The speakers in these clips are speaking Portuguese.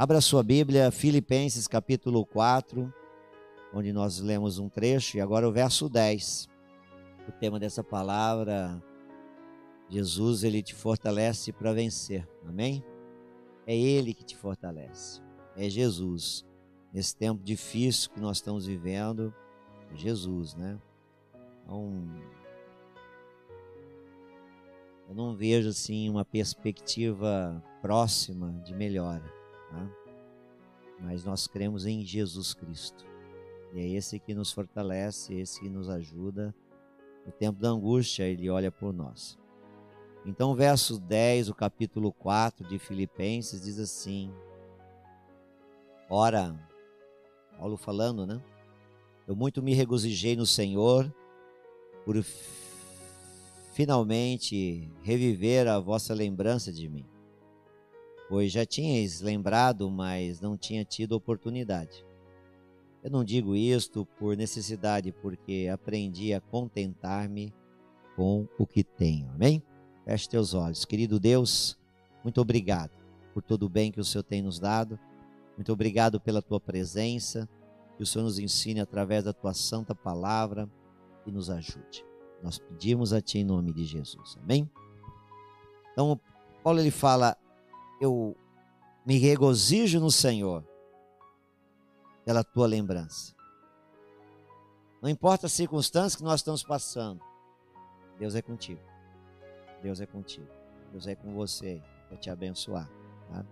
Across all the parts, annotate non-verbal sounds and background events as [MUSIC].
Abra sua Bíblia, Filipenses capítulo 4, onde nós lemos um trecho, e agora o verso 10. O tema dessa palavra, Jesus, ele te fortalece para vencer. Amém? É ele que te fortalece. É Jesus. Nesse tempo difícil que nós estamos vivendo, é Jesus, né? Então, eu não vejo assim uma perspectiva próxima de melhora. Tá? Mas nós cremos em Jesus Cristo. E é esse que nos fortalece, esse que nos ajuda. No tempo da angústia, ele olha por nós. Então, verso 10, o capítulo 4 de Filipenses diz assim: Ora, Paulo falando, né? Eu muito me regozijei no Senhor por finalmente reviver a vossa lembrança de mim pois já tinhais lembrado, mas não tinha tido oportunidade. Eu não digo isto por necessidade, porque aprendi a contentar-me com o que tenho. Amém? Feche teus olhos. Querido Deus, muito obrigado por todo o bem que o Senhor tem nos dado. Muito obrigado pela tua presença. Que o Senhor nos ensine através da tua santa palavra e nos ajude. Nós pedimos a ti em nome de Jesus. Amém? Então, Paulo ele fala: eu me regozijo no Senhor pela tua lembrança. Não importa as circunstâncias que nós estamos passando, Deus é contigo. Deus é contigo. Deus é com você para te abençoar. Tá?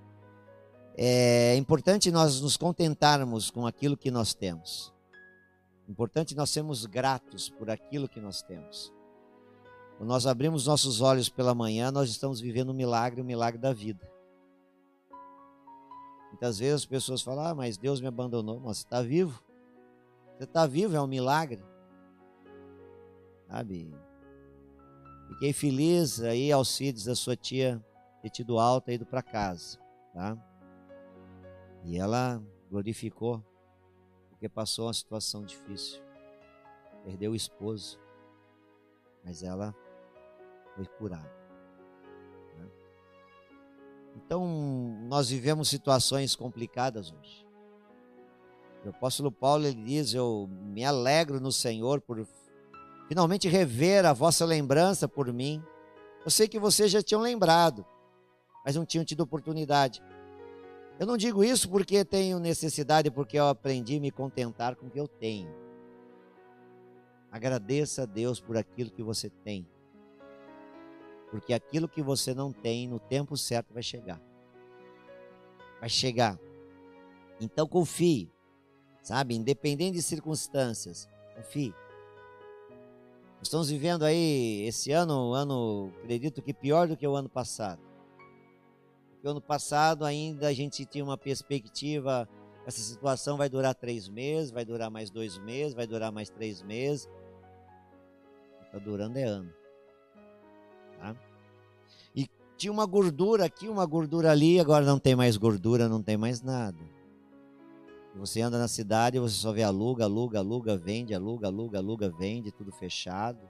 É importante nós nos contentarmos com aquilo que nós temos. Importante nós sermos gratos por aquilo que nós temos. Quando nós abrimos nossos olhos pela manhã, nós estamos vivendo um milagre, o um milagre da vida. Muitas vezes as pessoas falam, ah, mas Deus me abandonou. Mas você está vivo. Você está vivo, é um milagre. Sabe? Fiquei feliz aí, Alcides, da sua tia, ter tido alta e ido para casa. Tá? E ela glorificou, porque passou uma situação difícil. Perdeu o esposo. Mas ela foi curada. Então, nós vivemos situações complicadas hoje. O apóstolo Paulo ele diz: Eu me alegro no Senhor por finalmente rever a vossa lembrança por mim. Eu sei que vocês já tinham lembrado, mas não tinham tido oportunidade. Eu não digo isso porque tenho necessidade, porque eu aprendi a me contentar com o que eu tenho. Agradeça a Deus por aquilo que você tem. Porque aquilo que você não tem, no tempo certo vai chegar. Vai chegar. Então confie, sabe? Independente de circunstâncias, confie. Estamos vivendo aí esse ano, um ano, acredito que pior do que o ano passado. Porque o ano passado ainda a gente tinha uma perspectiva, essa situação vai durar três meses, vai durar mais dois meses, vai durar mais três meses. Está durando é ano. Tinha uma gordura aqui, uma gordura ali, agora não tem mais gordura, não tem mais nada. Você anda na cidade, você só vê aluga, aluga, aluga, vende, aluga, aluga, aluga, vende, tudo fechado.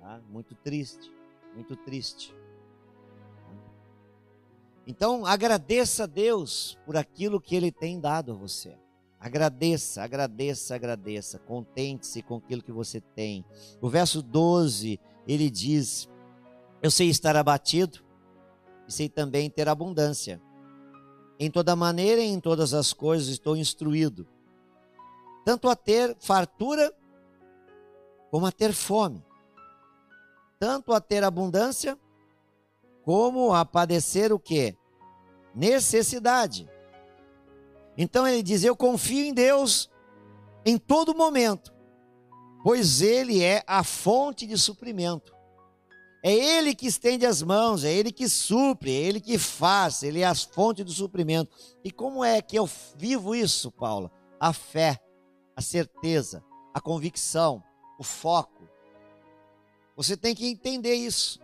Tá? Muito triste, muito triste. Então, agradeça a Deus por aquilo que Ele tem dado a você. Agradeça, agradeça, agradeça. Contente-se com aquilo que você tem. O verso 12, ele diz: Eu sei estar abatido e sei também ter abundância. Em toda maneira e em todas as coisas estou instruído, tanto a ter fartura como a ter fome, tanto a ter abundância como a padecer o que? Necessidade. Então ele diz: Eu confio em Deus em todo momento, pois Ele é a fonte de suprimento. É Ele que estende as mãos, é Ele que supre, é Ele que faz, Ele é a fonte do suprimento. E como é que eu vivo isso, Paula? A fé, a certeza, a convicção, o foco. Você tem que entender isso.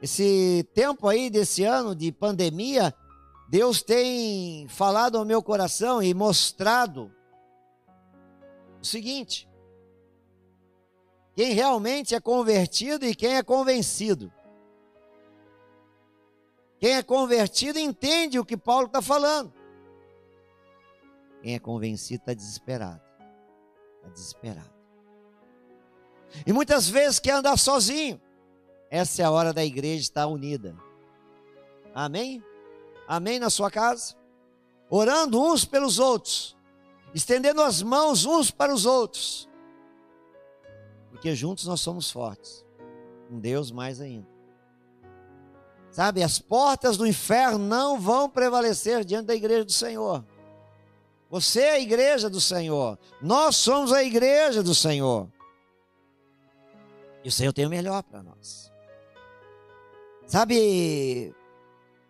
Esse tempo aí desse ano de pandemia Deus tem falado ao meu coração e mostrado o seguinte: quem realmente é convertido e quem é convencido. Quem é convertido entende o que Paulo está falando. Quem é convencido está desesperado. Está desesperado. E muitas vezes quer andar sozinho. Essa é a hora da igreja estar unida. Amém? Amém na sua casa? Orando uns pelos outros, estendendo as mãos uns para os outros, porque juntos nós somos fortes, com Deus mais ainda. Sabe, as portas do inferno não vão prevalecer diante da igreja do Senhor. Você é a igreja do Senhor. Nós somos a igreja do Senhor. E o Senhor tem o melhor para nós. Sabe,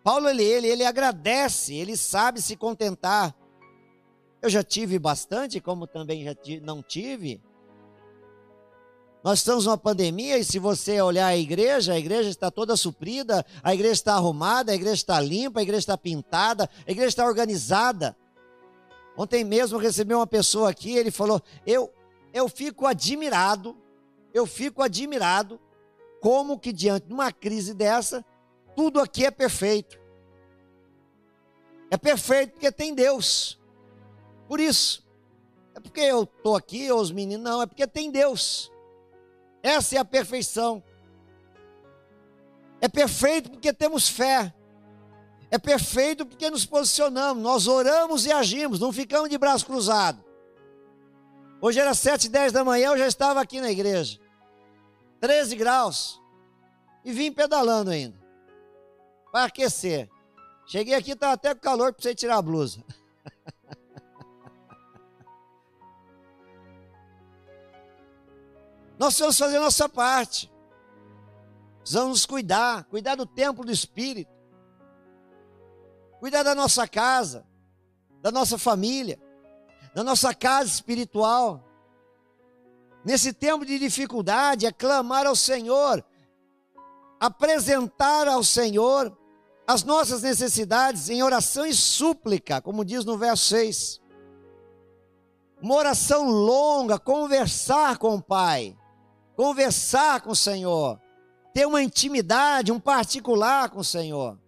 Paulo ele, ele, ele agradece, ele sabe se contentar. Eu já tive bastante, como também já não tive. Nós estamos numa pandemia e se você olhar a igreja, a igreja está toda suprida, a igreja está arrumada, a igreja está limpa, a igreja está pintada, a igreja está organizada. Ontem mesmo recebi uma pessoa aqui, ele falou: "Eu eu fico admirado eu fico admirado como que diante de uma crise dessa, tudo aqui é perfeito. É perfeito porque tem Deus. Por isso. É porque eu estou aqui, os meninos, não, é porque tem Deus. Essa é a perfeição. É perfeito porque temos fé. É perfeito porque nos posicionamos, nós oramos e agimos, não ficamos de braço cruzado. Hoje era sete e dez da manhã, eu já estava aqui na igreja. 13 graus. E vim pedalando ainda. Para aquecer. Cheguei aqui, estava até com calor, para você tirar a blusa. [LAUGHS] Nós precisamos fazer nossa parte. Precisamos nos cuidar, cuidar do templo do Espírito, cuidar da nossa casa, da nossa família, da nossa casa espiritual nesse tempo de dificuldade, é clamar ao Senhor, apresentar ao Senhor as nossas necessidades em oração e súplica, como diz no verso 6. Uma oração longa, conversar com o Pai, conversar com o Senhor, ter uma intimidade, um particular com o Senhor.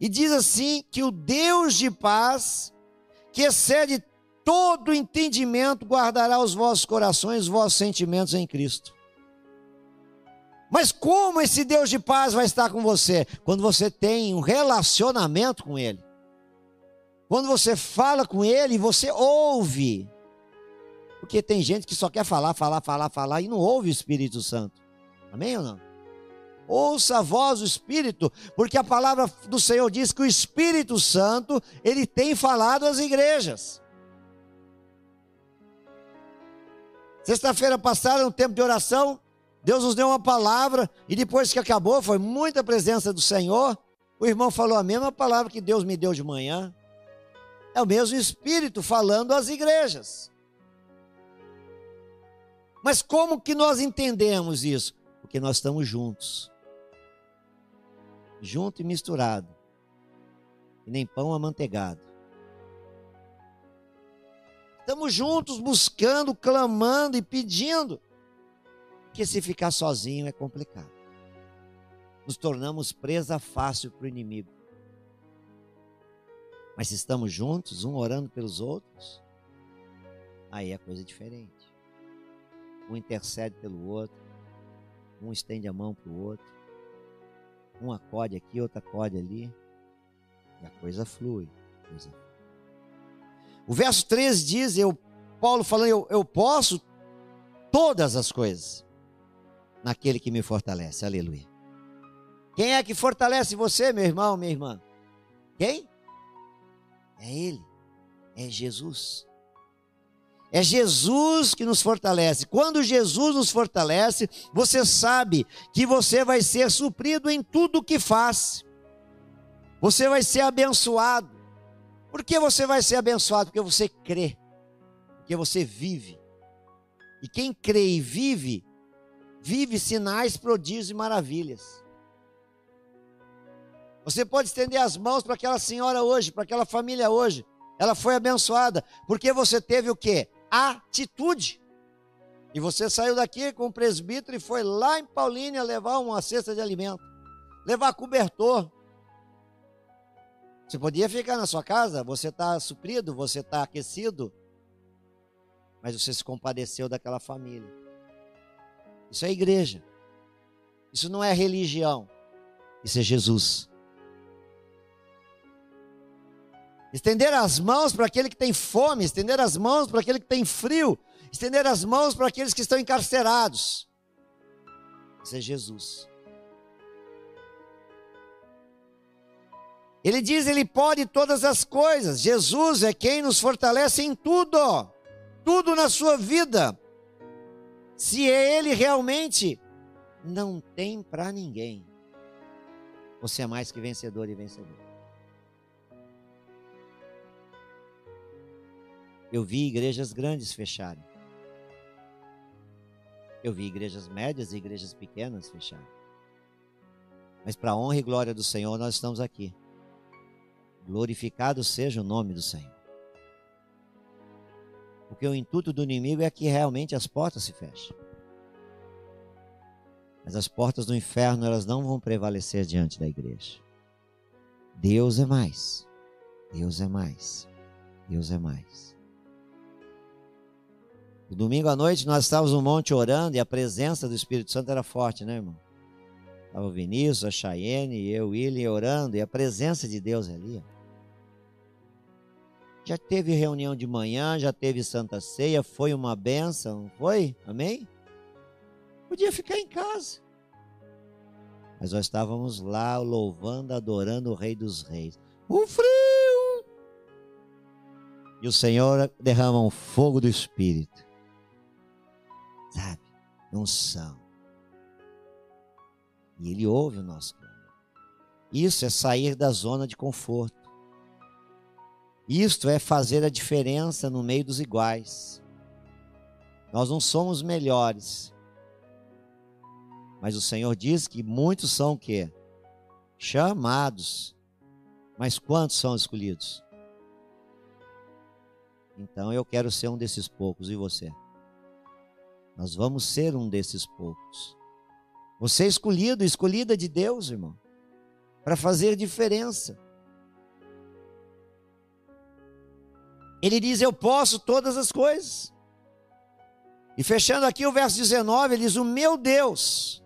E diz assim: que o Deus de paz, que excede todo entendimento guardará os vossos corações, os vossos sentimentos em Cristo. Mas como esse Deus de paz vai estar com você? Quando você tem um relacionamento com Ele. Quando você fala com Ele você ouve. Porque tem gente que só quer falar, falar, falar, falar e não ouve o Espírito Santo. Amém ou não? Ouça a voz do Espírito, porque a palavra do Senhor diz que o Espírito Santo, ele tem falado às igrejas. Sexta-feira passada, no tempo de oração, Deus nos deu uma palavra e depois que acabou, foi muita presença do Senhor. O irmão falou a mesma palavra que Deus me deu de manhã. É o mesmo Espírito falando às igrejas. Mas como que nós entendemos isso? Porque nós estamos juntos. Junto e misturado. E nem pão amanteigado. Estamos juntos buscando, clamando e pedindo. Porque se ficar sozinho é complicado. Nos tornamos presa fácil para o inimigo. Mas se estamos juntos, um orando pelos outros, aí é coisa diferente. Um intercede pelo outro, um estende a mão para o outro, um acode aqui, outro acode ali, e a coisa flui. Coisa. O verso 13 diz, eu, Paulo falando, eu, eu posso todas as coisas naquele que me fortalece. Aleluia. Quem é que fortalece você, meu irmão, minha irmã? Quem? É Ele. É Jesus. É Jesus que nos fortalece. Quando Jesus nos fortalece, você sabe que você vai ser suprido em tudo o que faz. Você vai ser abençoado. Por que você vai ser abençoado? Porque você crê, porque você vive. E quem crê e vive, vive sinais, prodígios e maravilhas. Você pode estender as mãos para aquela senhora hoje, para aquela família hoje. Ela foi abençoada, porque você teve o quê? Atitude. E você saiu daqui com o presbítero e foi lá em Paulínia levar uma cesta de alimento. levar cobertor. Você podia ficar na sua casa, você está suprido, você está aquecido, mas você se compadeceu daquela família. Isso é igreja. Isso não é religião. Isso é Jesus. Estender as mãos para aquele que tem fome, estender as mãos para aquele que tem frio, estender as mãos para aqueles que estão encarcerados. Isso é Jesus. Ele diz, ele pode todas as coisas. Jesus é quem nos fortalece em tudo, tudo na sua vida. Se é ele realmente, não tem para ninguém. Você é mais que vencedor e vencedor. Eu vi igrejas grandes fecharem. Eu vi igrejas médias e igrejas pequenas fecharem. Mas para a honra e glória do Senhor, nós estamos aqui. Glorificado seja o nome do Senhor. Porque o intuito do inimigo é que realmente as portas se fechem. Mas as portas do inferno, elas não vão prevalecer diante da igreja. Deus é mais. Deus é mais. Deus é mais. Domingo à noite nós estávamos no monte orando e a presença do Espírito Santo era forte, né, irmão? Estava o Vinícius, a Chayenne, eu, William orando e a presença de Deus ali. Já teve reunião de manhã, já teve Santa Ceia, foi uma benção, foi? Amém? Podia ficar em casa. Mas nós estávamos lá louvando, adorando o Rei dos Reis. O frio! E o Senhor derrama um fogo do Espírito sabe? Unção. E Ele ouve o nosso clamor. Isso é sair da zona de conforto. Isto é fazer a diferença no meio dos iguais. Nós não somos melhores. Mas o Senhor diz que muitos são o quê? Chamados. Mas quantos são escolhidos? Então eu quero ser um desses poucos, e você? Nós vamos ser um desses poucos. Você é escolhido, escolhida de Deus, irmão, para fazer diferença. Ele diz: Eu posso todas as coisas. E fechando aqui o verso 19, ele diz: O meu Deus,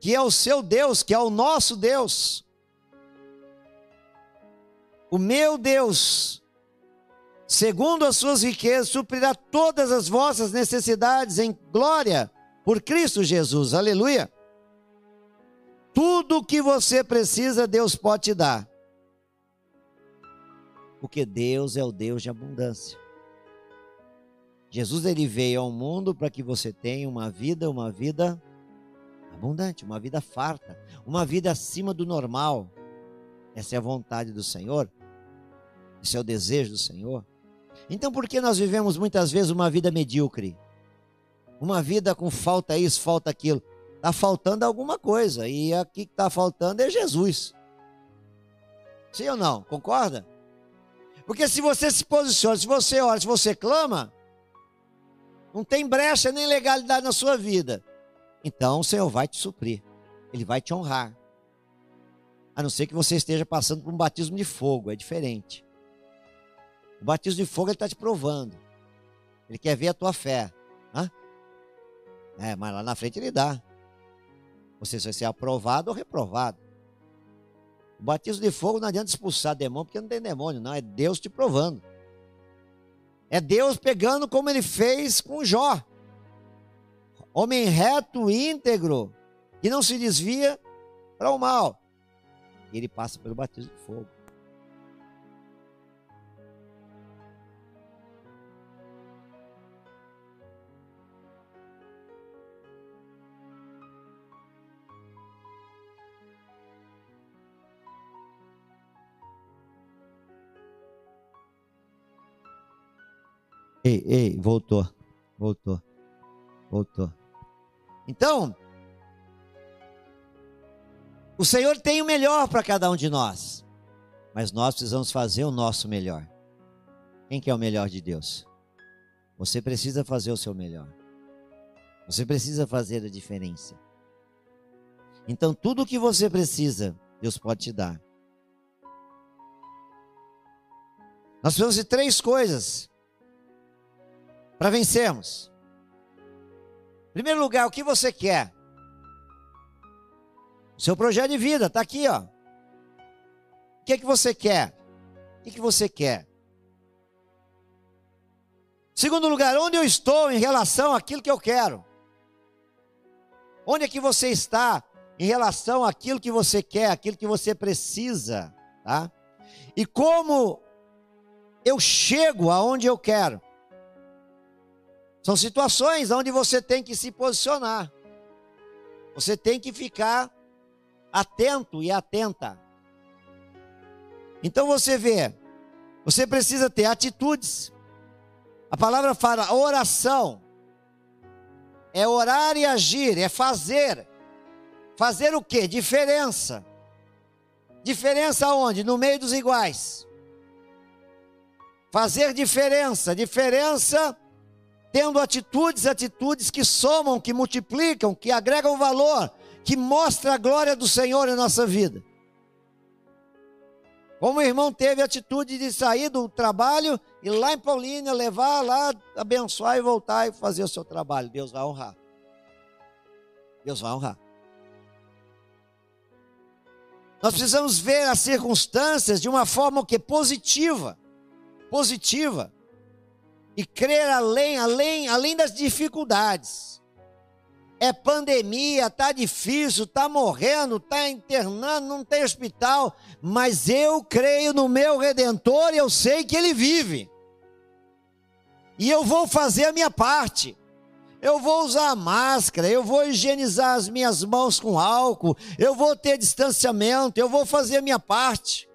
que é o seu Deus, que é o nosso Deus. O meu Deus segundo as suas riquezas, suprirá todas as vossas necessidades em glória por Cristo Jesus. Aleluia. Tudo o que você precisa, Deus pode te dar. Porque Deus é o Deus de abundância. Jesus ele veio ao mundo para que você tenha uma vida, uma vida abundante, uma vida farta, uma vida acima do normal. Essa é a vontade do Senhor. Esse é o desejo do Senhor. Então por que nós vivemos muitas vezes uma vida medíocre? Uma vida com falta isso, falta aquilo. Está faltando alguma coisa. E aqui que está faltando é Jesus. Sim ou não? Concorda? Porque se você se posiciona, se você ora, se você clama, não tem brecha nem legalidade na sua vida. Então o Senhor vai te suprir. Ele vai te honrar. A não ser que você esteja passando por um batismo de fogo, é diferente. O batismo de fogo ele está te provando. Ele quer ver a tua fé. Hã? É, mas lá na frente ele dá. Você vai ser aprovado ou reprovado. O batismo de fogo não adianta expulsar demônio, porque não tem demônio, não. É Deus te provando. É Deus pegando como ele fez com Jó. Homem reto, íntegro, que não se desvia para o mal. E ele passa pelo batismo de fogo. Ei, ei, voltou. Voltou. Voltou. Então, o Senhor tem o melhor para cada um de nós. Mas nós precisamos fazer o nosso melhor. Quem que é o melhor de Deus? Você precisa fazer o seu melhor. Você precisa fazer a diferença. Então, tudo o que você precisa, Deus pode te dar. Nós precisamos de três coisas para vencermos. Em primeiro lugar, o que você quer? Seu projeto de vida está aqui, ó. O que é que você quer? O que, é que você quer? Segundo lugar, onde eu estou em relação àquilo que eu quero? Onde é que você está em relação àquilo que você quer, aquilo que você precisa, tá? E como eu chego aonde eu quero? São situações onde você tem que se posicionar. Você tem que ficar atento e atenta. Então você vê, você precisa ter atitudes. A palavra fala oração. É orar e agir, é fazer. Fazer o que? Diferença. Diferença onde? No meio dos iguais. Fazer diferença. Diferença tendo atitudes, atitudes que somam, que multiplicam, que agregam valor, que mostram a glória do Senhor em nossa vida. Como o irmão teve a atitude de sair do trabalho e lá em Paulínia levar lá, abençoar e voltar e fazer o seu trabalho. Deus vai honrar. Deus vai honrar. Nós precisamos ver as circunstâncias de uma forma que positiva, positiva, e crer além, além, além das dificuldades é pandemia, tá difícil, tá morrendo, tá internando, não tem hospital, mas eu creio no meu redentor e eu sei que ele vive. E eu vou fazer a minha parte. Eu vou usar máscara, eu vou higienizar as minhas mãos com álcool, eu vou ter distanciamento, eu vou fazer a minha parte.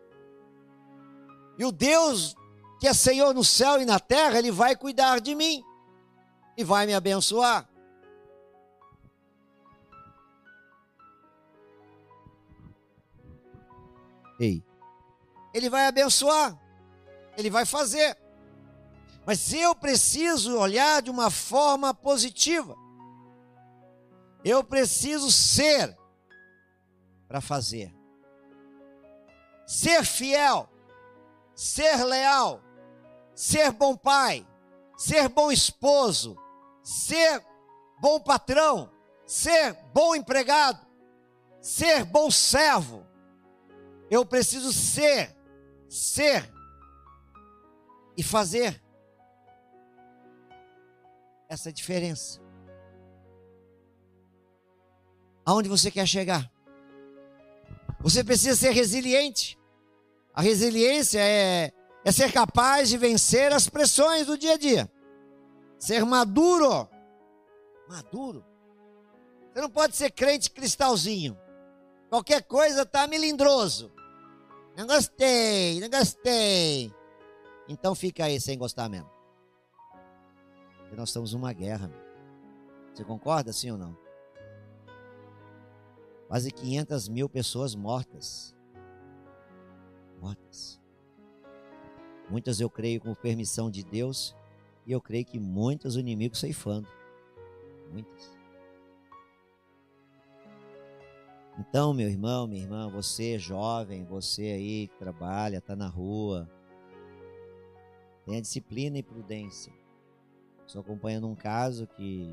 E o Deus que é Senhor no céu e na terra, ele vai cuidar de mim e vai me abençoar. Ei, ele vai abençoar, ele vai fazer. Mas eu preciso olhar de uma forma positiva. Eu preciso ser para fazer. Ser fiel, ser leal, ser bom pai, ser bom esposo, ser bom patrão, ser bom empregado, ser bom servo, eu preciso ser, ser e fazer essa diferença. Aonde você quer chegar? Você precisa ser resiliente. A resiliência é, é ser capaz de vencer as pressões do dia a dia. Ser maduro. Maduro. Você não pode ser crente cristalzinho. Qualquer coisa tá melindroso. Não gostei, não gostei. Então fica aí sem gostar mesmo. Porque nós estamos numa guerra. Você concorda, sim ou não? Quase 500 mil pessoas mortas. Mortas. Muitas eu creio com permissão de Deus. E eu creio que muitas o inimigo ceifando. Muitas. Então, meu irmão, minha irmã, você jovem, você aí que trabalha, está na rua, tenha disciplina e prudência. Estou acompanhando um caso que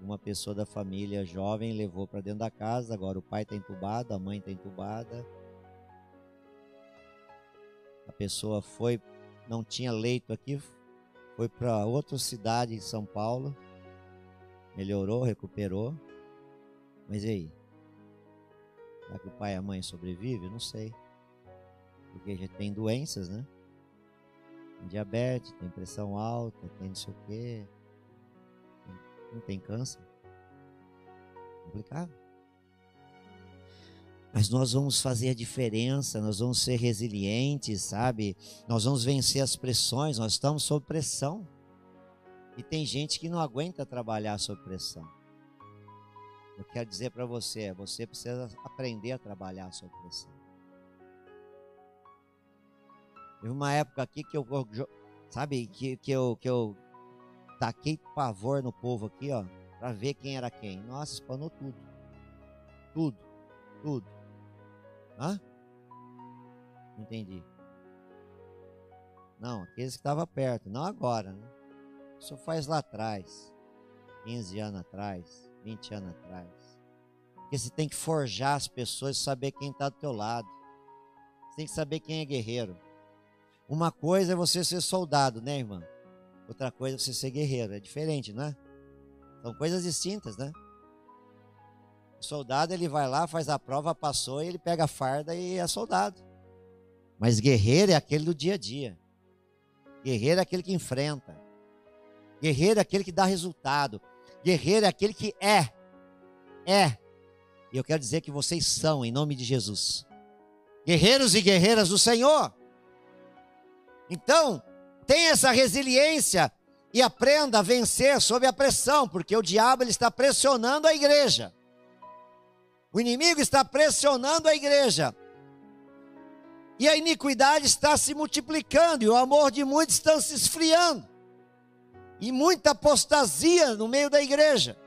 uma pessoa da família jovem levou para dentro da casa, agora o pai está entubado, a mãe está entubada. A pessoa foi, não tinha leito aqui, foi para outra cidade em São Paulo, melhorou, recuperou. Mas e aí? Será que o pai e a mãe sobrevivem? Não sei. Porque já tem doenças, né? Tem diabetes, tem pressão alta, tem não sei o quê. Não tem câncer. Complicado. Mas nós vamos fazer a diferença, nós vamos ser resilientes, sabe? Nós vamos vencer as pressões, nós estamos sob pressão. E tem gente que não aguenta trabalhar sob pressão. Eu quero dizer para você, você precisa aprender a trabalhar sua pressão. Teve uma época aqui que eu, sabe, que, que eu, que eu taquei pavor no povo aqui, ó, para ver quem era quem. Nossa, espanou tudo. Tudo. Tudo. Hã? Não entendi. Não, aqueles que estavam perto, não agora, né? Isso faz lá atrás, 15 anos atrás, 20 anos atrás. Porque você tem que forjar as pessoas saber quem está do teu lado. Você tem que saber quem é guerreiro. Uma coisa é você ser soldado, né, irmã? Outra coisa é você ser guerreiro. É diferente, né? São coisas distintas, né? Soldado ele vai lá, faz a prova, passou, ele pega a farda e é soldado. Mas guerreiro é aquele do dia a dia. Guerreiro é aquele que enfrenta. Guerreiro é aquele que dá resultado. Guerreiro é aquele que é. É. E eu quero dizer que vocês são, em nome de Jesus. Guerreiros e guerreiras do Senhor. Então, tenha essa resiliência e aprenda a vencer sob a pressão, porque o diabo ele está pressionando a igreja. O inimigo está pressionando a igreja. E a iniquidade está se multiplicando e o amor de muitos está se esfriando. E muita apostasia no meio da igreja.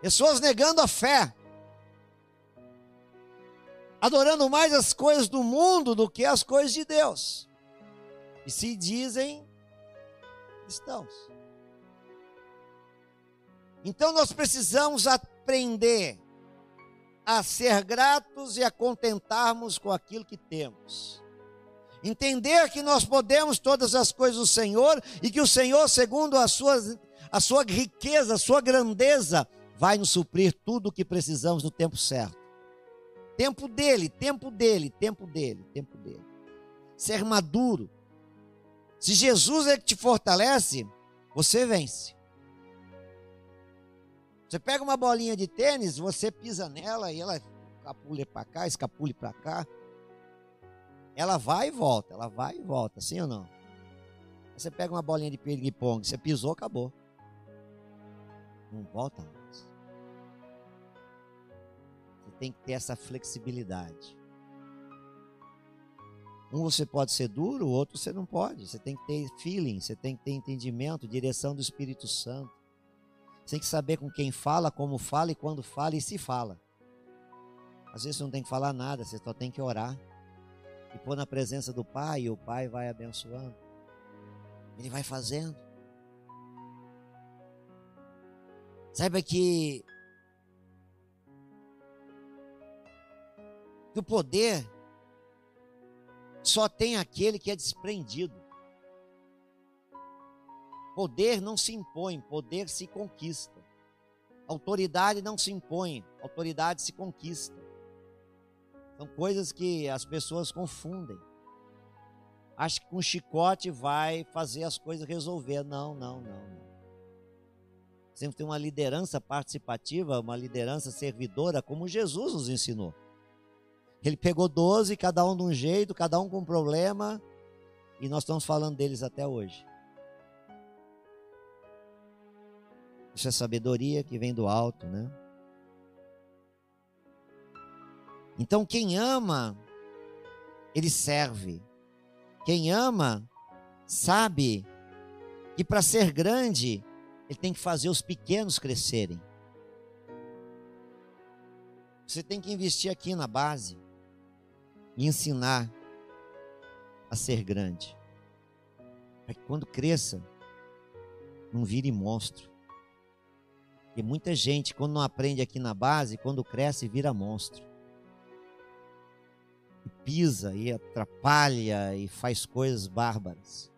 Pessoas negando a fé. Adorando mais as coisas do mundo do que as coisas de Deus. E se dizem cristãos. Então nós precisamos aprender a ser gratos e a contentarmos com aquilo que temos. Entender que nós podemos todas as coisas do Senhor e que o Senhor, segundo a sua, a sua riqueza, a sua grandeza, vai nos suprir tudo o que precisamos no tempo certo. Tempo dele, tempo dele, tempo dele, tempo dele. Ser maduro. Se Jesus é que te fortalece, você vence. Você pega uma bolinha de tênis, você pisa nela e ela escapule para cá, escapule para cá. Ela vai e volta, ela vai e volta, sim ou não? Você pega uma bolinha de ping-pong, você pisou, acabou. Não volta mais. Você tem que ter essa flexibilidade. Um você pode ser duro, o outro você não pode. Você tem que ter feeling, você tem que ter entendimento, direção do Espírito Santo. Tem que saber com quem fala, como fala e quando fala e se fala. Às vezes você não tem que falar nada, você só tem que orar. E pôr na presença do Pai, e o Pai vai abençoando. Ele vai fazendo. Saiba que, que o poder só tem aquele que é desprendido. Poder não se impõe, poder se conquista. Autoridade não se impõe, autoridade se conquista. São coisas que as pessoas confundem. Acho que com chicote vai fazer as coisas resolver. Não, não, não, não. Sempre tem uma liderança participativa, uma liderança servidora, como Jesus nos ensinou. Ele pegou 12, cada um de um jeito, cada um com um problema, e nós estamos falando deles até hoje. Isso é sabedoria que vem do alto, né? Então, quem ama, ele serve. Quem ama, sabe que para ser grande, ele tem que fazer os pequenos crescerem. Você tem que investir aqui na base e ensinar a ser grande. Para que quando cresça, não vire monstro. Porque muita gente, quando não aprende aqui na base, quando cresce, vira monstro. E pisa, e atrapalha, e faz coisas bárbaras.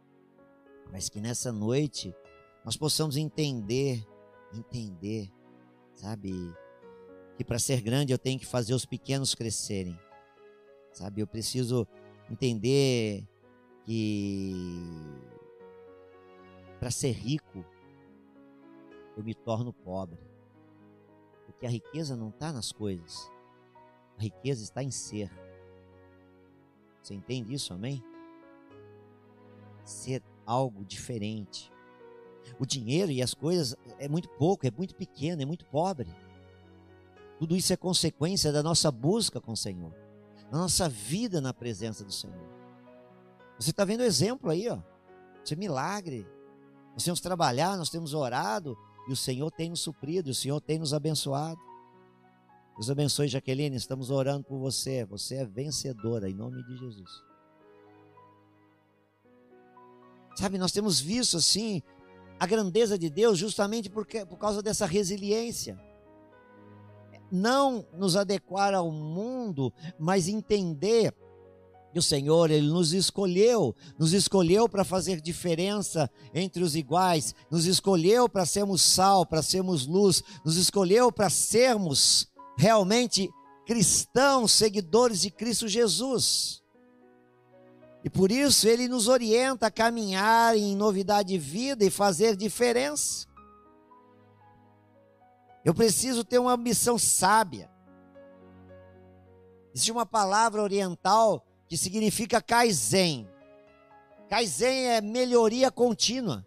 Mas que nessa noite nós possamos entender, entender, sabe? Que para ser grande eu tenho que fazer os pequenos crescerem. Sabe? Eu preciso entender que para ser rico eu me torno pobre. Porque a riqueza não está nas coisas, a riqueza está em ser. Você entende isso, amém? Ser algo diferente. O dinheiro e as coisas é muito pouco, é muito pequeno, é muito pobre. Tudo isso é consequência da nossa busca com o Senhor, da nossa vida na presença do Senhor. Você está vendo o exemplo aí, ó. Isso é milagre. Nós temos trabalhado, nós temos orado, e o Senhor tem nos suprido, o Senhor tem nos abençoado. Deus abençoe, Jaqueline. Estamos orando por você. Você é vencedora, em nome de Jesus. Sabe, nós temos visto assim a grandeza de Deus justamente porque, por causa dessa resiliência. Não nos adequar ao mundo, mas entender que o Senhor, Ele nos escolheu, nos escolheu para fazer diferença entre os iguais, nos escolheu para sermos sal, para sermos luz, nos escolheu para sermos realmente cristãos, seguidores de Cristo Jesus. E por isso ele nos orienta a caminhar em novidade de vida e fazer diferença. Eu preciso ter uma ambição sábia. Existe uma palavra oriental que significa Kaizen. Kaizen é melhoria contínua.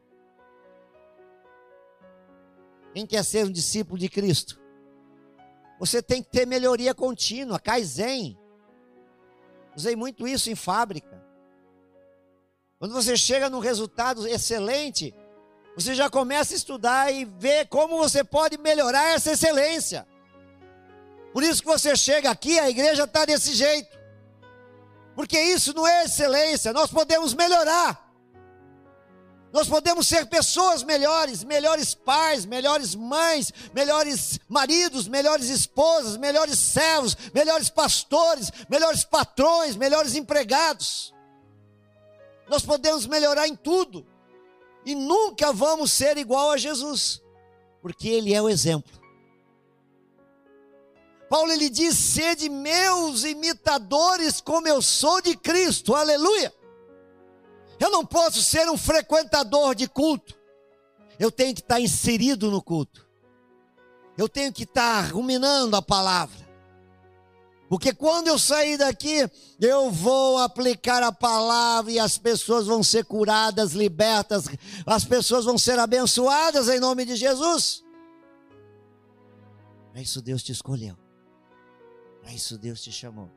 Quem quer ser um discípulo de Cristo? Você tem que ter melhoria contínua, Kaizen. Usei muito isso em fábrica. Quando você chega num resultado excelente, você já começa a estudar e ver como você pode melhorar essa excelência. Por isso que você chega aqui, a igreja está desse jeito. Porque isso não é excelência, nós podemos melhorar. Nós podemos ser pessoas melhores, melhores pais, melhores mães, melhores maridos, melhores esposas, melhores servos, melhores pastores, melhores patrões, melhores empregados. Nós podemos melhorar em tudo. E nunca vamos ser igual a Jesus, porque ele é o exemplo. Paulo ele diz: "Sede meus imitadores, como eu sou de Cristo". Aleluia. Eu não posso ser um frequentador de culto. Eu tenho que estar inserido no culto. Eu tenho que estar ruminando a palavra. Porque quando eu sair daqui, eu vou aplicar a palavra e as pessoas vão ser curadas, libertas, as pessoas vão ser abençoadas em nome de Jesus. Para isso Deus te escolheu. Para isso Deus te chamou.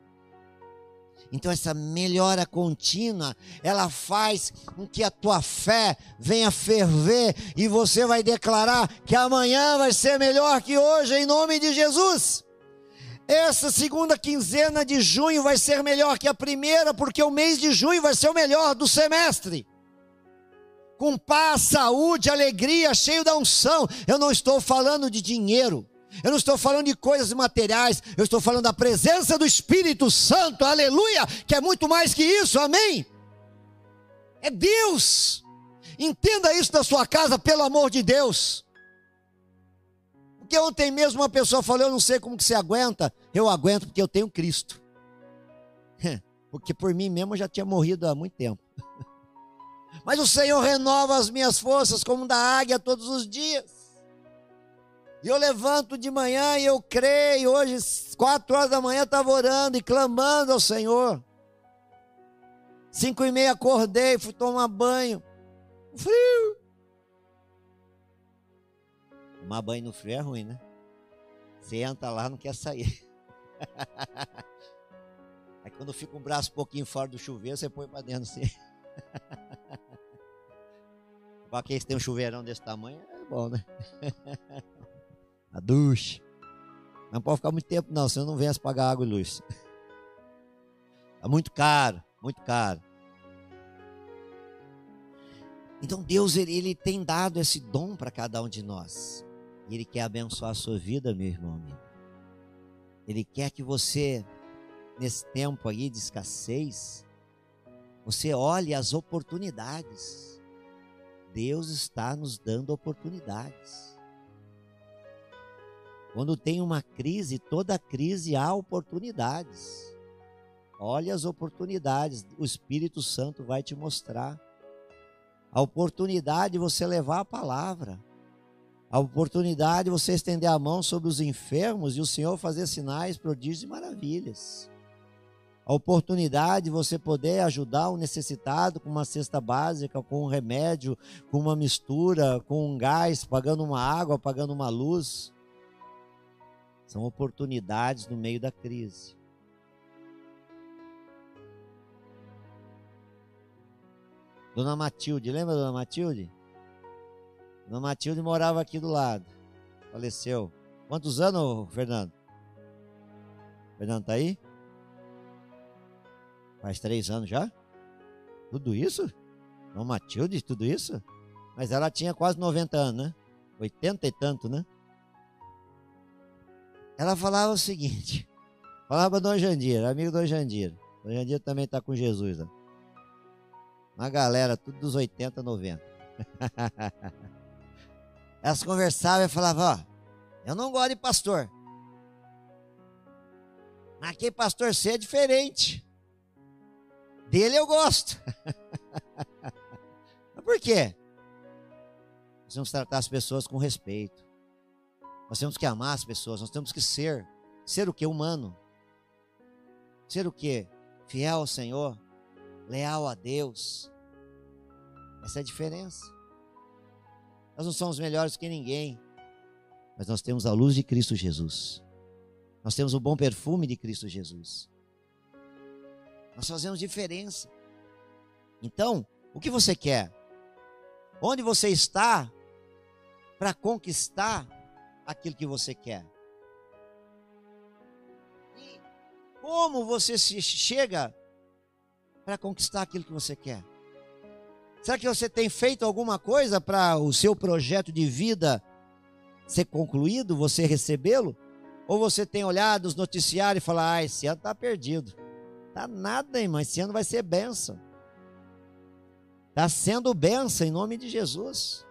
Então essa melhora contínua, ela faz com que a tua fé venha ferver e você vai declarar que amanhã vai ser melhor que hoje em nome de Jesus. Essa segunda quinzena de junho vai ser melhor que a primeira, porque o mês de junho vai ser o melhor do semestre. Com paz, saúde, alegria, cheio da unção. Eu não estou falando de dinheiro. Eu não estou falando de coisas materiais, eu estou falando da presença do Espírito Santo, aleluia, que é muito mais que isso, amém? É Deus. Entenda isso na sua casa, pelo amor de Deus. Porque ontem mesmo uma pessoa falou: Eu não sei como que você aguenta. Eu aguento porque eu tenho Cristo. [LAUGHS] Porque por mim mesmo eu já tinha morrido há muito tempo. [LAUGHS] Mas o Senhor renova as minhas forças como da águia todos os dias. E eu levanto de manhã e eu creio. Hoje, quatro horas da manhã, estava orando e clamando ao Senhor. Cinco e meia acordei, fui tomar banho. Frio. Tomar banho no frio é ruim, né? Você entra lá, não quer sair. [LAUGHS] Aí quando fica um braço um pouquinho fora do chuveiro, você põe para dentro assim. [LAUGHS] Para quem tem um chuveirão desse tamanho, é bom, né? [LAUGHS] A ducha. Não pode ficar muito tempo, não, senão não as pagar água e luz. [LAUGHS] É muito caro, muito caro. Então Deus ele, ele tem dado esse dom para cada um de nós. E Ele quer abençoar a sua vida, meu irmão. Amigo. Ele quer que você, nesse tempo aí de escassez, você olhe as oportunidades. Deus está nos dando oportunidades. Quando tem uma crise, toda crise há oportunidades. Olhe as oportunidades, o Espírito Santo vai te mostrar. A oportunidade de você levar a palavra a oportunidade de você estender a mão sobre os enfermos e o Senhor fazer sinais, prodígios e maravilhas. A oportunidade de você poder ajudar o necessitado com uma cesta básica, com um remédio, com uma mistura, com um gás, pagando uma água, pagando uma luz. São oportunidades no meio da crise. Dona Matilde, lembra Dona Matilde? Dona Matilde morava aqui do lado. Faleceu. Quantos anos, Fernando? Fernando tá aí? Faz três anos já? Tudo isso? Não, Matilde, tudo isso? Mas ela tinha quase 90 anos, né? 80 e tanto, né? Ela falava o seguinte: falava Dona Jandira, amigo do Dona Jandira. Dona Jandira também está com Jesus. Ó. Uma galera, tudo dos 80, 90. [LAUGHS] Elas conversavam e falavam: Ó, eu não gosto de pastor. Mas aquele pastor C é diferente. Dele eu gosto. [LAUGHS] Mas por quê? Que tratar as pessoas com respeito. Nós temos que amar as pessoas. Nós temos que ser. Ser o que? Humano. Ser o que? Fiel ao Senhor. Leal a Deus. Essa é a diferença. Nós não somos melhores que ninguém. Mas nós temos a luz de Cristo Jesus. Nós temos o bom perfume de Cristo Jesus. Nós fazemos diferença. Então, o que você quer? Onde você está para conquistar aquilo que você quer? E como você se chega para conquistar aquilo que você quer? Será que você tem feito alguma coisa para o seu projeto de vida ser concluído, você recebê-lo? Ou você tem olhado os noticiários e falado, ah, esse ano está perdido. Tá nada, irmão. Esse ano vai ser bênção. Está sendo bênção em nome de Jesus.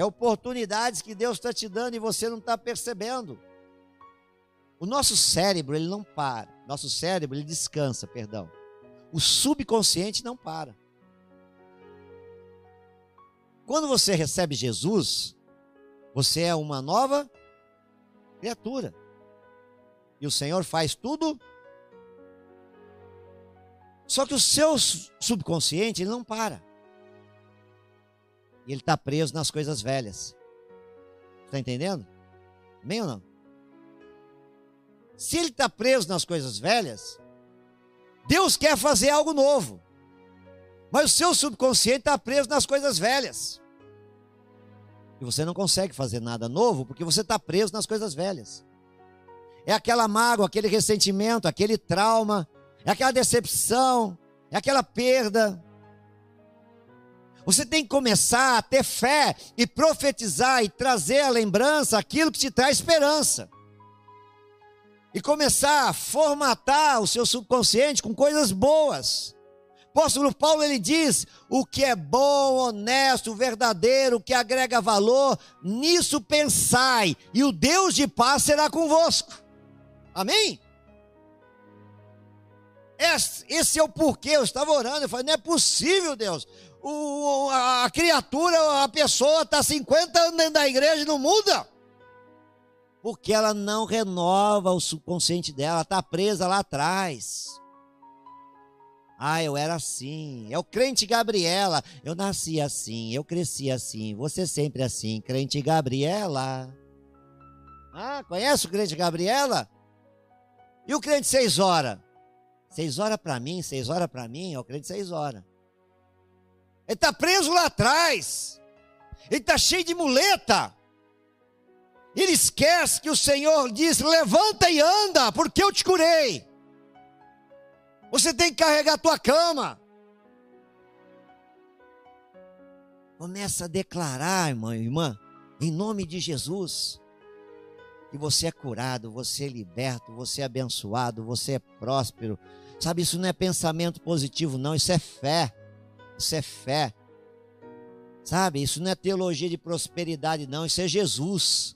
É oportunidades que Deus está te dando e você não está percebendo. O nosso cérebro, ele não para. Nosso cérebro, ele descansa, perdão. O subconsciente não para. Quando você recebe Jesus, você é uma nova criatura. E o Senhor faz tudo só que o seu subconsciente ele não para. Ele está preso nas coisas velhas. Está entendendo? Bem ou não? Se ele está preso nas coisas velhas, Deus quer fazer algo novo. Mas o seu subconsciente está preso nas coisas velhas. E você não consegue fazer nada novo porque você está preso nas coisas velhas. É aquela mágoa, aquele ressentimento, aquele trauma, é aquela decepção, é aquela perda. Você tem que começar a ter fé e profetizar e trazer à lembrança aquilo que te traz esperança. E começar a formatar o seu subconsciente com coisas boas. O apóstolo Paulo ele diz: o que é bom, honesto, verdadeiro, o que agrega valor, nisso pensai, e o Deus de paz será convosco. Amém? Esse é o porquê. Eu estava orando, eu falei, não é possível, Deus. O, a, criatura, a pessoa está 50 anos dentro da igreja e não muda. Porque ela não renova o subconsciente dela, está presa lá atrás. Ah, eu era assim. É o crente Gabriela. Eu nasci assim, eu cresci assim. Você sempre assim, crente Gabriela. Ah, conhece o crente Gabriela? E o crente seis horas? Seis horas para mim, seis horas para mim, eu creio de seis horas. Ele está preso lá atrás. Ele está cheio de muleta. Ele esquece que o Senhor diz: levanta e anda, porque eu te curei. Você tem que carregar a tua cama. Começa a declarar, irmã, irmã, em nome de Jesus que você é curado, você é liberto, você é abençoado, você é próspero. Sabe, isso não é pensamento positivo, não, isso é fé. Isso é fé. Sabe, isso não é teologia de prosperidade, não, isso é Jesus.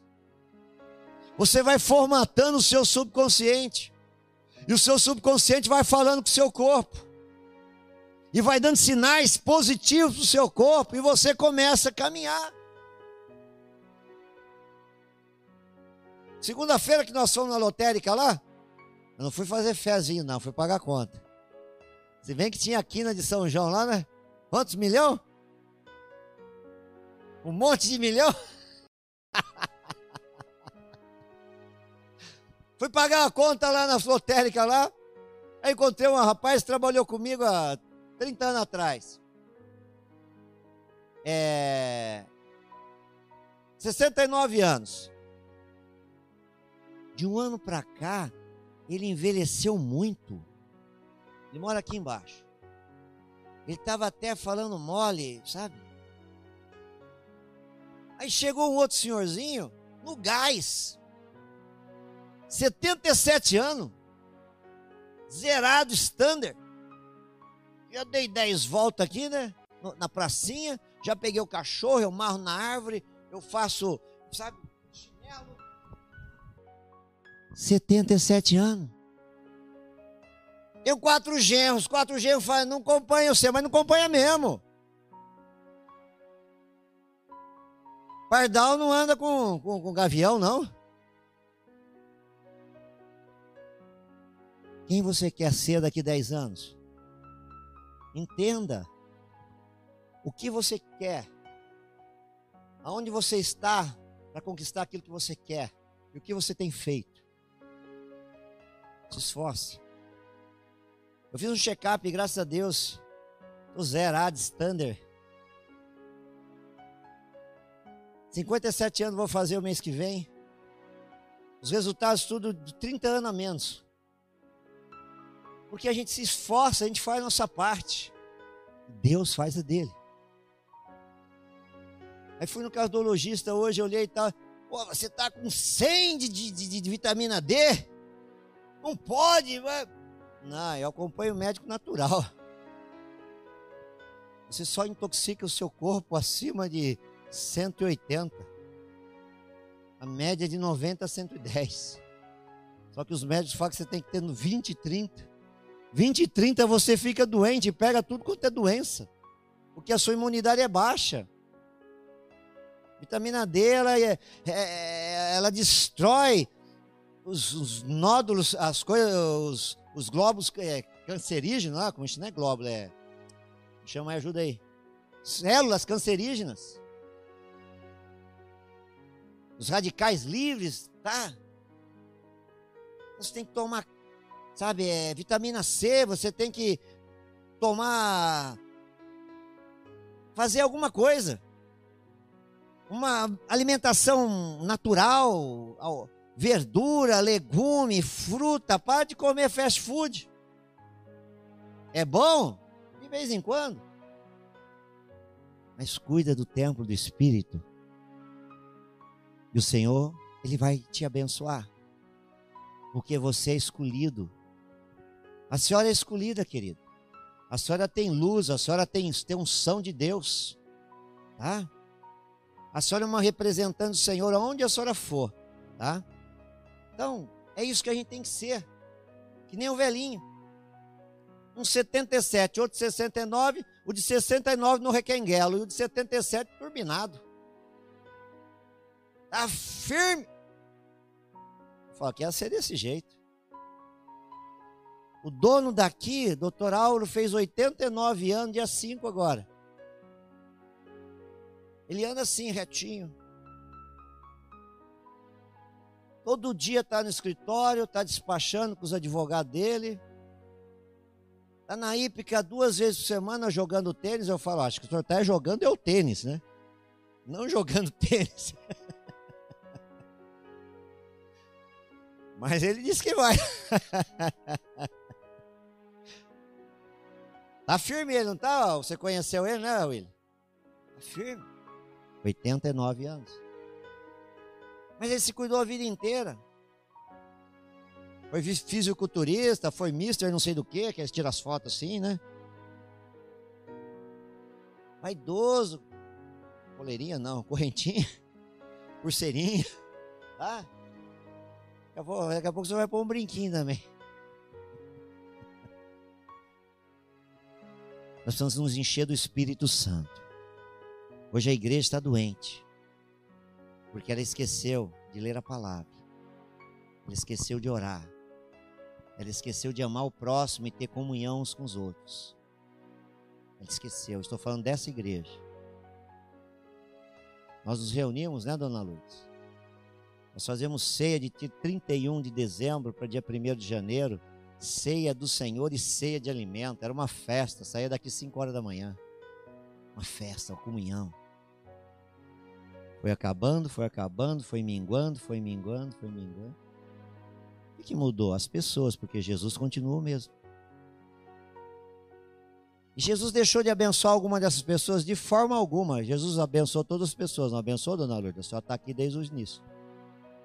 Você vai formatando o seu subconsciente, e o seu subconsciente vai falando com o seu corpo, e vai dando sinais positivos para o seu corpo, e você começa a caminhar. Segunda-feira que nós fomos na lotérica lá, eu não fui fazer fezinho, não, fui pagar conta. Se vem que tinha a quina de São João lá, né? Quantos milhão? Um monte de milhão? [LAUGHS] fui pagar a conta lá na lotérica lá. Aí encontrei um rapaz que trabalhou comigo há 30 anos atrás. É. 69 anos. De um ano para cá, ele envelheceu muito. Ele mora aqui embaixo. Ele estava até falando mole, sabe? Aí chegou um outro senhorzinho no gás. 77 anos. Zerado, standard. Já dei 10 voltas aqui, né? Na pracinha. Já peguei o cachorro, eu marro na árvore. Eu faço, sabe, chinelo. 77 anos. Tenho quatro genros. Quatro genros falam, não acompanha você, mas não acompanha mesmo. Pardal não anda com, com, com gavião, não. Quem você quer ser daqui a 10 anos? Entenda o que você quer, aonde você está para conquistar aquilo que você quer e o que você tem feito. Se esforce. Eu fiz um check-up, graças a Deus, tô zerado, standard. 57 anos vou fazer o mês que vem. Os resultados tudo de 30 anos a menos. Porque a gente se esforça, a gente faz a nossa parte. Deus faz a dele. Aí fui no cardiologista hoje, olhei e tal. Pô, você tá com 100 de, de, de, de vitamina D? Não pode. Mas... Não, eu acompanho o médico natural. Você só intoxica o seu corpo acima de 180. A média é de 90 a 110. Só que os médicos falam que você tem que ter no 20 e 30. 20 e 30 você fica doente, pega tudo quanto é doença. Porque a sua imunidade é baixa. Vitamina D, ela, é, é, ela destrói os, os, nódulos, as coisas, os, os globos é, cancerígenos, ah, como não é glóbulo, é. Chama aí, ajuda aí. Células cancerígenas os radicais livres, tá? Você tem que tomar, sabe, é, vitamina C, você tem que tomar, fazer alguma coisa. Uma alimentação natural, verdura, legume, fruta, para de comer fast food. É bom? De vez em quando. Mas cuida do templo do Espírito e o Senhor, Ele vai te abençoar. Porque você é escolhido. A senhora é escolhida, querido. A senhora tem luz, a senhora tem, tem unção de Deus. Tá? A senhora é uma representante do Senhor aonde a senhora for. Tá? Então, é isso que a gente tem que ser. Que nem o velhinho. Um 77, outro 69, o de 69 no requenguelo e o de 77 turbinado. Está firme. Fala ia ser desse jeito. O dono daqui, doutor Auro, fez 89 anos, dia 5 agora. Ele anda assim, retinho. Todo dia está no escritório, está despachando com os advogados dele. Está na hípica duas vezes por semana jogando tênis. Eu falo, acho que o senhor está jogando é o tênis, né? Não [LAUGHS] jogando tênis. [LAUGHS] Mas ele disse que vai. [LAUGHS] tá firme ele, não tá? Você conheceu ele, né, Will? Tá firme. 89 anos. Mas ele se cuidou a vida inteira. Foi fisiculturista, foi mister não sei do que, que eles tiram as fotos assim, né? Vaidoso. Coleirinha não, correntinha. [LAUGHS] Pulseirinha. Tá? Daqui a, pouco, daqui a pouco você vai pôr um brinquinho também. Nós precisamos nos encher do Espírito Santo. Hoje a igreja está doente. Porque ela esqueceu de ler a palavra. Ela esqueceu de orar. Ela esqueceu de amar o próximo e ter comunhão uns com os outros. Ela esqueceu. Estou falando dessa igreja. Nós nos reunimos, né, dona Lourdes? Nós fazemos ceia de 31 de dezembro para dia 1 de janeiro, ceia do Senhor e ceia de alimento. Era uma festa, saía daqui 5 horas da manhã. Uma festa, uma comunhão. Foi acabando, foi acabando, foi minguando, foi minguando, foi minguando. O que mudou? As pessoas, porque Jesus continua o mesmo. E Jesus deixou de abençoar alguma dessas pessoas de forma alguma. Jesus abençoou todas as pessoas, não abençoou, dona Lourdes? A senhora está aqui desde o início.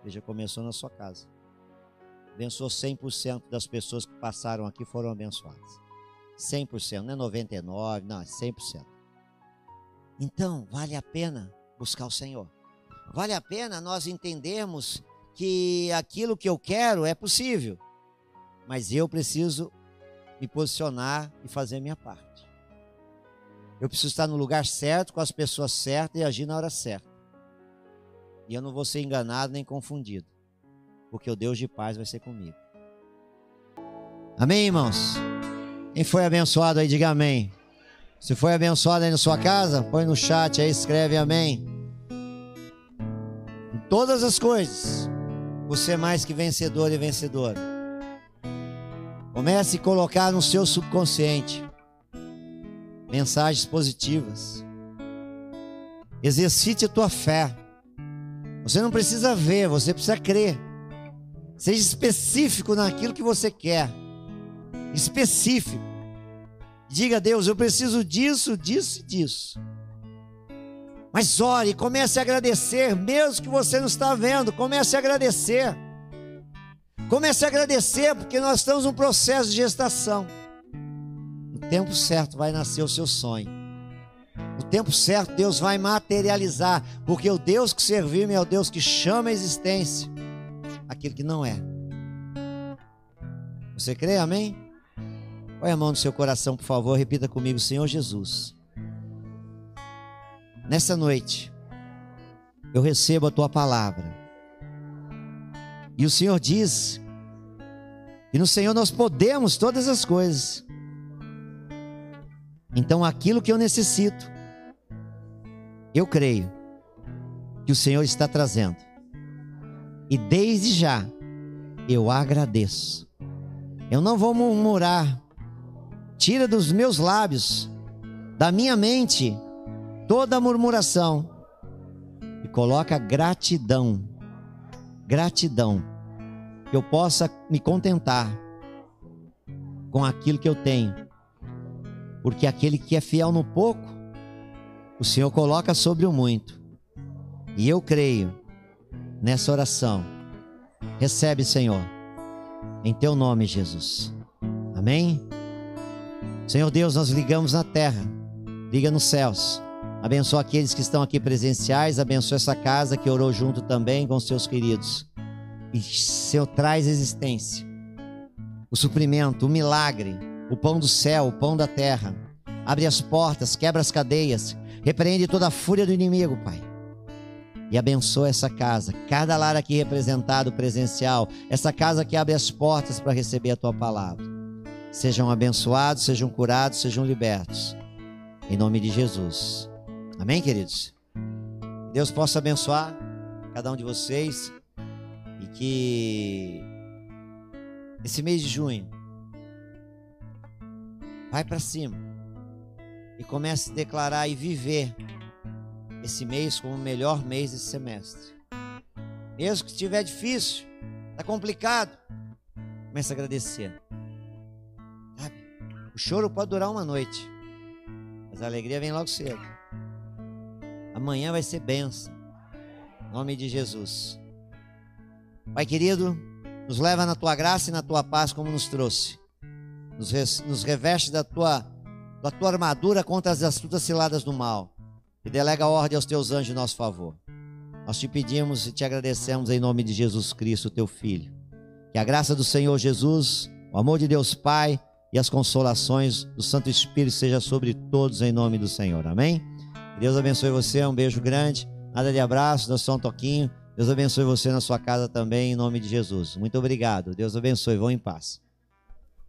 Ele começou na sua casa. Abençoou 100% das pessoas que passaram aqui foram abençoadas. 100%, não é 99%, não, é 100%. Então, vale a pena buscar o Senhor. Vale a pena nós entendermos que aquilo que eu quero é possível, mas eu preciso me posicionar e fazer minha parte. Eu preciso estar no lugar certo, com as pessoas certas e agir na hora certa. E eu não vou ser enganado nem confundido, porque o Deus de paz vai ser comigo. Amém, irmãos? Quem foi abençoado aí, diga amém. Se foi abençoado aí na sua casa, põe no chat aí, escreve amém. Em todas as coisas, você é mais que vencedor e vencedora. Comece a colocar no seu subconsciente mensagens positivas. Exercite a tua fé. Você não precisa ver, você precisa crer. Seja específico naquilo que você quer. Específico. Diga a Deus: eu preciso disso, disso e disso. Mas ore, comece a agradecer, mesmo que você não está vendo, comece a agradecer. Comece a agradecer, porque nós estamos num processo de gestação tempo certo vai nascer o seu sonho. No tempo certo, Deus vai materializar, porque o Deus que servimos é o Deus que chama a existência aquilo que não é. Você crê? Amém? Põe a mão no seu coração, por favor, repita comigo, Senhor Jesus. Nessa noite, eu recebo a tua palavra. E o Senhor diz que no Senhor nós podemos todas as coisas. Então, aquilo que eu necessito, eu creio que o Senhor está trazendo. E desde já, eu agradeço. Eu não vou murmurar. Tira dos meus lábios, da minha mente, toda murmuração. E coloca gratidão. Gratidão. Que eu possa me contentar com aquilo que eu tenho porque aquele que é fiel no pouco, o Senhor coloca sobre o muito. E eu creio nessa oração. Recebe, Senhor, em teu nome, Jesus. Amém? Senhor Deus, nós ligamos na terra, liga nos céus. Abençoa aqueles que estão aqui presenciais, abençoa essa casa que orou junto também com seus queridos. E Senhor, traz existência, o suprimento, o milagre, o pão do céu, o pão da terra. Abre as portas, quebra as cadeias, repreende toda a fúria do inimigo, Pai. E abençoa essa casa, cada lar aqui representado presencial, essa casa que abre as portas para receber a tua palavra. Sejam abençoados, sejam curados, sejam libertos. Em nome de Jesus. Amém, queridos? Deus possa abençoar cada um de vocês e que esse mês de junho Vai para cima. E comece a declarar e viver esse mês como o melhor mês desse semestre. Mesmo que estiver difícil, está complicado, comece a agradecer. O choro pode durar uma noite, mas a alegria vem logo cedo. Amanhã vai ser benção. Em nome de Jesus. Pai querido, nos leva na tua graça e na tua paz como nos trouxe nos, nos reveste da tua, da tua armadura contra as astutas ciladas do mal e delega ordem aos teus anjos em nosso favor. Nós te pedimos e te agradecemos em nome de Jesus Cristo, teu Filho. Que a graça do Senhor Jesus, o amor de Deus Pai e as consolações do Santo Espírito seja sobre todos em nome do Senhor. Amém? Deus abençoe você, um beijo grande. Nada de abraço, nós só um toquinho. Deus abençoe você na sua casa também, em nome de Jesus. Muito obrigado. Deus abençoe. Vão em paz.